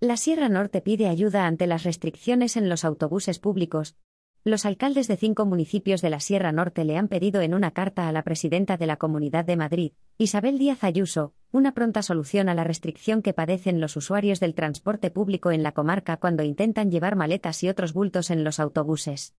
La Sierra Norte pide ayuda ante las restricciones en los autobuses públicos. Los alcaldes de cinco municipios de la Sierra Norte le han pedido en una carta a la presidenta de la Comunidad de Madrid, Isabel Díaz Ayuso, una pronta solución a la restricción que padecen los usuarios del transporte público en la comarca cuando intentan llevar maletas y otros bultos en los autobuses.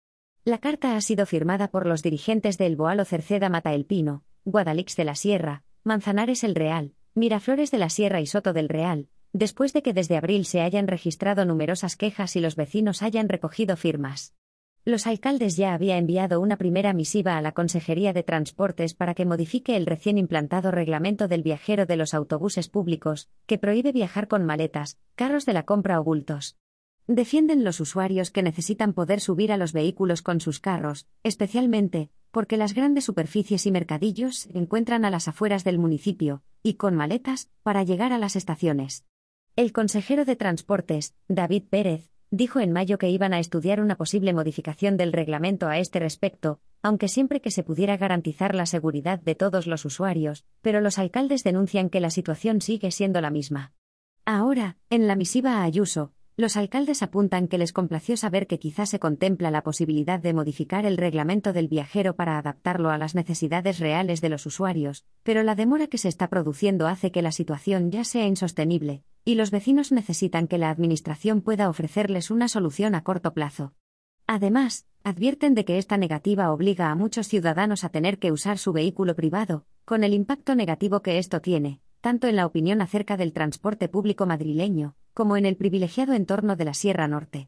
La carta ha sido firmada por los dirigentes de Boalo Cerceda Mata El Pino, Guadalix de la Sierra, Manzanares el Real, Miraflores de la Sierra y Soto del Real, después de que desde abril se hayan registrado numerosas quejas y los vecinos hayan recogido firmas. Los alcaldes ya había enviado una primera misiva a la Consejería de Transportes para que modifique el recién implantado reglamento del viajero de los autobuses públicos, que prohíbe viajar con maletas, carros de la compra o bultos. Defienden los usuarios que necesitan poder subir a los vehículos con sus carros, especialmente, porque las grandes superficies y mercadillos se encuentran a las afueras del municipio, y con maletas, para llegar a las estaciones. El consejero de Transportes, David Pérez, dijo en mayo que iban a estudiar una posible modificación del reglamento a este respecto, aunque siempre que se pudiera garantizar la seguridad de todos los usuarios, pero los alcaldes denuncian que la situación sigue siendo la misma. Ahora, en la misiva a Ayuso, los alcaldes apuntan que les complació saber que quizá se contempla la posibilidad de modificar el reglamento del viajero para adaptarlo a las necesidades reales de los usuarios, pero la demora que se está produciendo hace que la situación ya sea insostenible, y los vecinos necesitan que la Administración pueda ofrecerles una solución a corto plazo. Además, advierten de que esta negativa obliga a muchos ciudadanos a tener que usar su vehículo privado, con el impacto negativo que esto tiene, tanto en la opinión acerca del transporte público madrileño, como en el privilegiado entorno de la Sierra Norte.